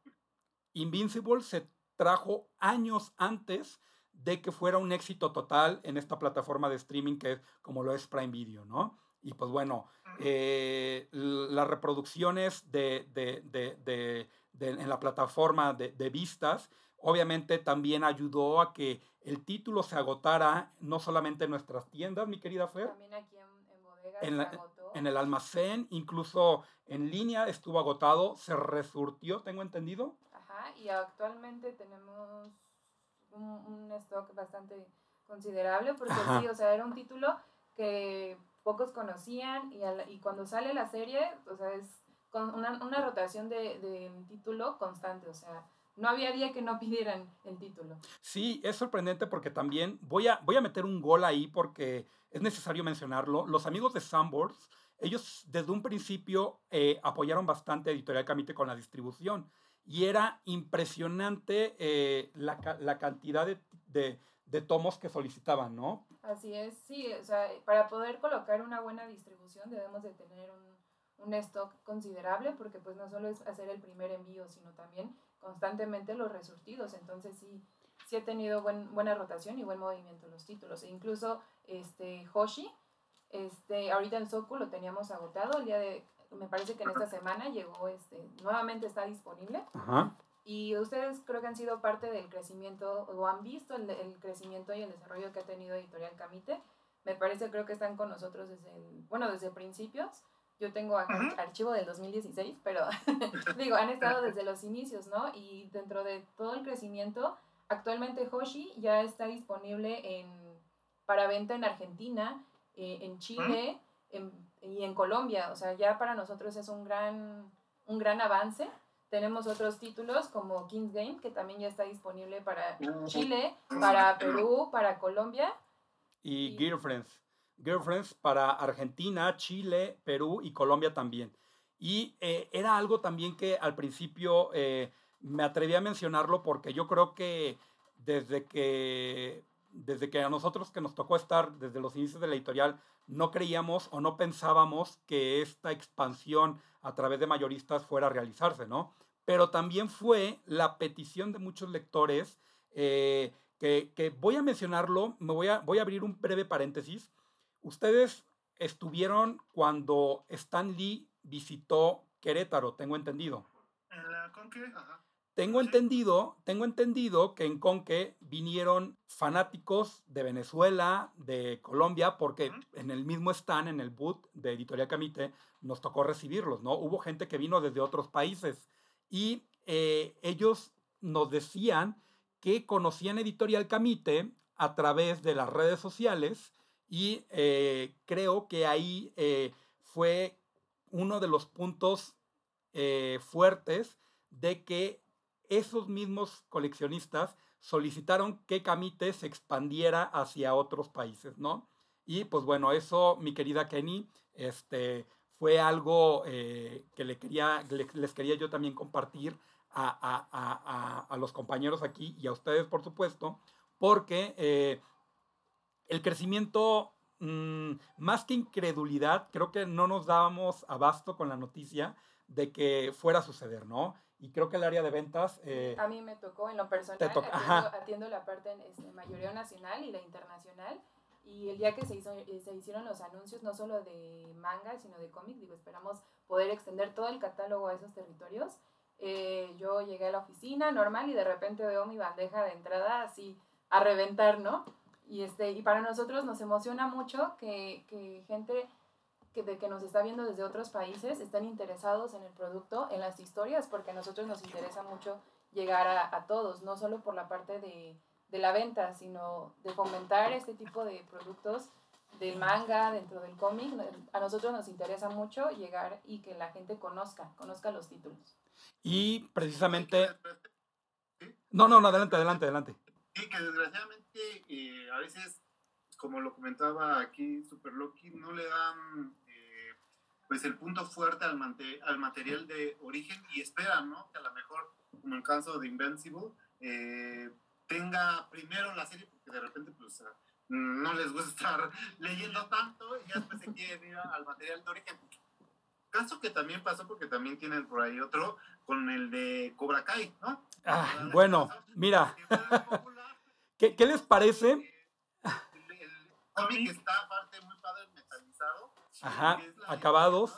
A: Invincible se trajo años antes de que fuera un éxito total en esta plataforma de streaming que es como lo es Prime Video, ¿no? Y pues bueno, eh, las reproducciones de, de, de, en la plataforma de, vistas, obviamente también ayudó a que el título se agotara no solamente en nuestras tiendas, mi querida Fer.
E: También aquí en, en bodegas
A: En,
E: se
A: la-
E: agotó.
A: en el almacén, incluso en línea estuvo agotado, se resurtió, tengo entendido.
E: Ajá, y actualmente tenemos un, un stock bastante considerable porque
A: Ajá.
E: sí, o sea, era un título que pocos conocían y, al- y cuando sale la serie, o sea, es con una, una rotación de, de título constante, o sea, no había día que no pidieran el título.
A: Sí, es sorprendente porque también voy a, voy a meter un gol ahí porque es necesario mencionarlo. Los amigos de Sunburst, ellos desde un principio eh, apoyaron bastante a Editorial Camite con la distribución y era impresionante eh, la, la cantidad de, de- de tomos que solicitaban, ¿no?
E: Así es, sí, o sea, para poder colocar una buena distribución debemos de tener un, un stock considerable porque pues no solo es hacer el primer envío, sino también constantemente los resurtidos, entonces sí, sí he tenido buen, buena rotación y buen movimiento en los títulos, e incluso este Hoshi, este, ahorita en Soku lo teníamos agotado, el día de, me parece que en esta semana llegó, este, nuevamente está disponible,
A: Ajá.
E: y ustedes creo que han sido parte del crecimiento o han visto el, el crecimiento y el desarrollo que ha tenido Editorial Camite. Me parece, creo que están con nosotros desde, el, bueno, desde principios. Yo tengo acá el archivo del 2016, pero digo, han estado desde los inicios, ¿no? Y dentro de todo el crecimiento, actualmente Hoshi ya está disponible en, para venta en Argentina, eh, en Chile en- y en Colombia. O sea, ya para nosotros es un gran, un gran avance. Tenemos otros títulos como King's Game, que también ya está disponible para Chile, para Perú, para Colombia.
A: Y
E: Y-
A: Girlfriends. Girlfriends para Argentina, Chile, Perú y Colombia también. Y eh, era algo también que al principio eh, me atreví a mencionarlo porque yo creo que desde que desde que a nosotros que nos tocó estar desde los inicios de la editorial no creíamos o no pensábamos que esta expansión a través de mayoristas fuera a realizarse, ¿no? Pero también fue la petición de muchos lectores eh, que, que voy a mencionarlo, me voy a, voy a abrir un breve paréntesis. Ustedes estuvieron cuando Stan Lee visitó Querétaro, tengo entendido.
C: En la Conque,
B: Ajá.
A: Tengo entendido, tengo entendido que en Conque vinieron fanáticos de Venezuela, de Colombia, porque en el mismo stand, en el boot de Editorial Camite, nos tocó recibirlos, ¿no? Hubo gente que vino desde otros países y eh, ellos nos decían que conocían Editorial Camite a través de las redes sociales y eh, creo que ahí eh, fue uno de los puntos fuertes de que esos mismos coleccionistas solicitaron que Camite se expandiera hacia otros países, ¿no? Y pues bueno, eso, mi querida Kenny, este, fue algo eh, que le quería, le- les quería yo también compartir a, a- a- a- a los compañeros aquí y a ustedes, por supuesto, porque eh, el crecimiento, mm, más que incredulidad, creo que no nos dábamos abasto con la noticia de que fuera a suceder, ¿no? Y creo que el área de ventas... eh,
E: A mí me tocó en lo personal,
A: Te toca,
E: atiendo, atiendo la parte en este, mayoreo nacional y la internacional. Y el día que se, hizo, eh, se hicieron los anuncios, no solo de manga, sino de cómic, digo, esperamos poder extender todo el catálogo a esos territorios. Eh, yo llegué a la oficina normal y de repente veo mi bandeja de entrada así a reventar, ¿no? Y, este, y para nosotros nos emociona mucho que, que gente que, de que nos está viendo desde otros países están interesados en el producto, en las historias, porque a nosotros nos interesa mucho llegar a, a todos, no solo por la parte de, de la venta, sino de fomentar este tipo de productos del manga, dentro del cómic. A nosotros nos interesa mucho llegar y que la gente conozca, conozca los títulos.
A: y precisamente...
B: ¿Sí?
A: No, no, no, adelante, adelante, adelante.
B: Sí, que desgraciadamente eh, a veces, como lo comentaba aquí Super Loki, no le dan pues el punto fuerte al, al material de origen y esperan, ¿no? Que a lo mejor, como el caso de Invincible, eh, tenga primero la serie porque de repente pues no les gusta estar leyendo tanto y ya después se quieren ir al material de origen. Caso que también pasó porque también tienen por ahí otro con el de Cobra Kai, ¿no?
A: Ah, bueno, mira, ¿qué, qué les parece?
B: El, el cómic está aparte muy padre.
A: Ajá, acabados.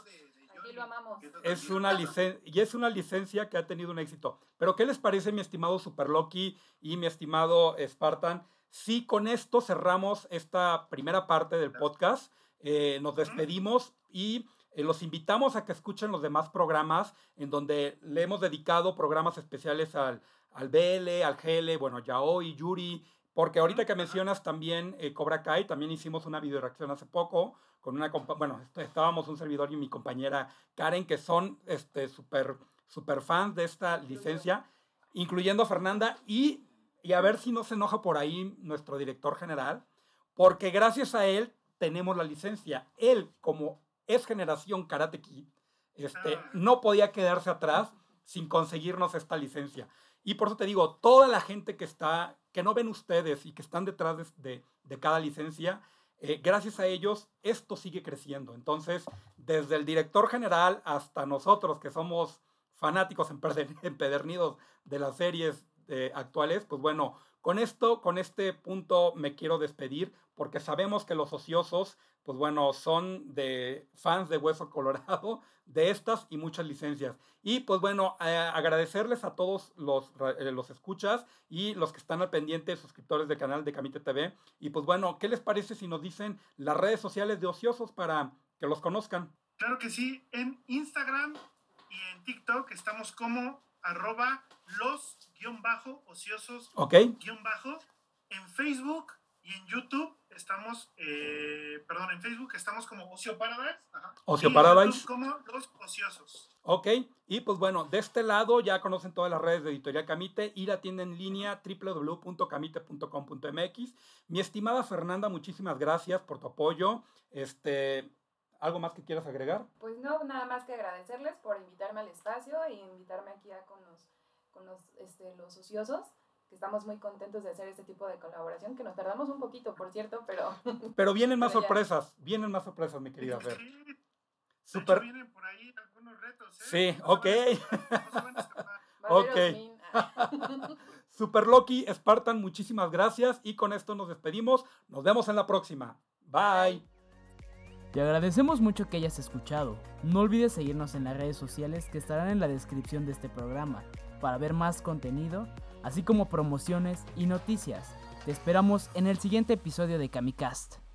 E: Aquí lo amamos.
A: Es una licencia, y es una licencia que ha tenido un éxito. Pero, ¿qué les parece, mi estimado Super Loki y mi estimado Spartan? Si con esto cerramos esta primera parte del podcast, eh, nos despedimos y eh, los invitamos a que escuchen los demás programas en donde le hemos dedicado programas especiales al, al BL, al GL, bueno, Yaoi, Yuri, porque ahorita que mencionas también eh, Cobra Kai, también hicimos una video reacción hace poco con una, bueno, estábamos un servidor y mi compañera Karen, que son este, súper super fans de esta licencia, incluyendo a Fernanda, y, y a ver si no se enoja por ahí nuestro director general, porque gracias a él tenemos la licencia. Él, como es generación Karate Kid, este, ah. no podía quedarse atrás sin conseguirnos esta licencia. Y por eso te digo, toda la gente que está, que no ven ustedes y que están detrás de, de, cada licencia, eh, gracias a ellos esto sigue creciendo. Entonces, desde el director general hasta nosotros que somos fanáticos empedernidos de las series eh, actuales, pues bueno, con esto, con este punto me quiero despedir porque sabemos que los ociosos, pues bueno, son de fans de Hueso Colorado, de estas y muchas licencias. Y pues bueno, agradecerles a todos los, eh, los escuchas y los que están al pendiente, suscriptores del canal de Camite TV. Y pues bueno, ¿qué les parece si nos dicen las redes sociales de ociosos para que los conozcan?
C: Claro que sí, en Instagram y en TikTok estamos como arroba los guion bajo ociosos guion bajo. En Facebook y en YouTube estamos, eh, perdón, en Facebook estamos como Ocio Paradise.
A: Ocio Paradise.
C: como los ociosos.
A: Ok, y pues bueno, de este lado ya conocen todas las redes de Editorial Camite y la tienda en línea www.camite.com.mx. Mi estimada Fernanda, muchísimas gracias por tu apoyo. Este, ¿Algo más que quieras agregar?
E: Pues no, nada más que agradecerles por invitarme al espacio e invitarme aquí a con los, con los, este, los ociosos, que estamos muy contentos de hacer este tipo de colaboración, que nos tardamos un poquito, por cierto, pero...
A: Pero vienen más sorpresas, vienen más sorpresas, mi querida Fer.
C: Sí. Super... vienen por ahí algunos retos,
A: ¿eh? Sí, ok. ok. Super Loki, Spartan, muchísimas gracias y con esto nos despedimos. Nos vemos en la próxima. Bye.
D: Te agradecemos mucho que hayas escuchado. No olvides seguirnos en las redes sociales que estarán en la descripción de este programa para ver más contenido, así como promociones y noticias. Te esperamos en el siguiente episodio de Kamicast.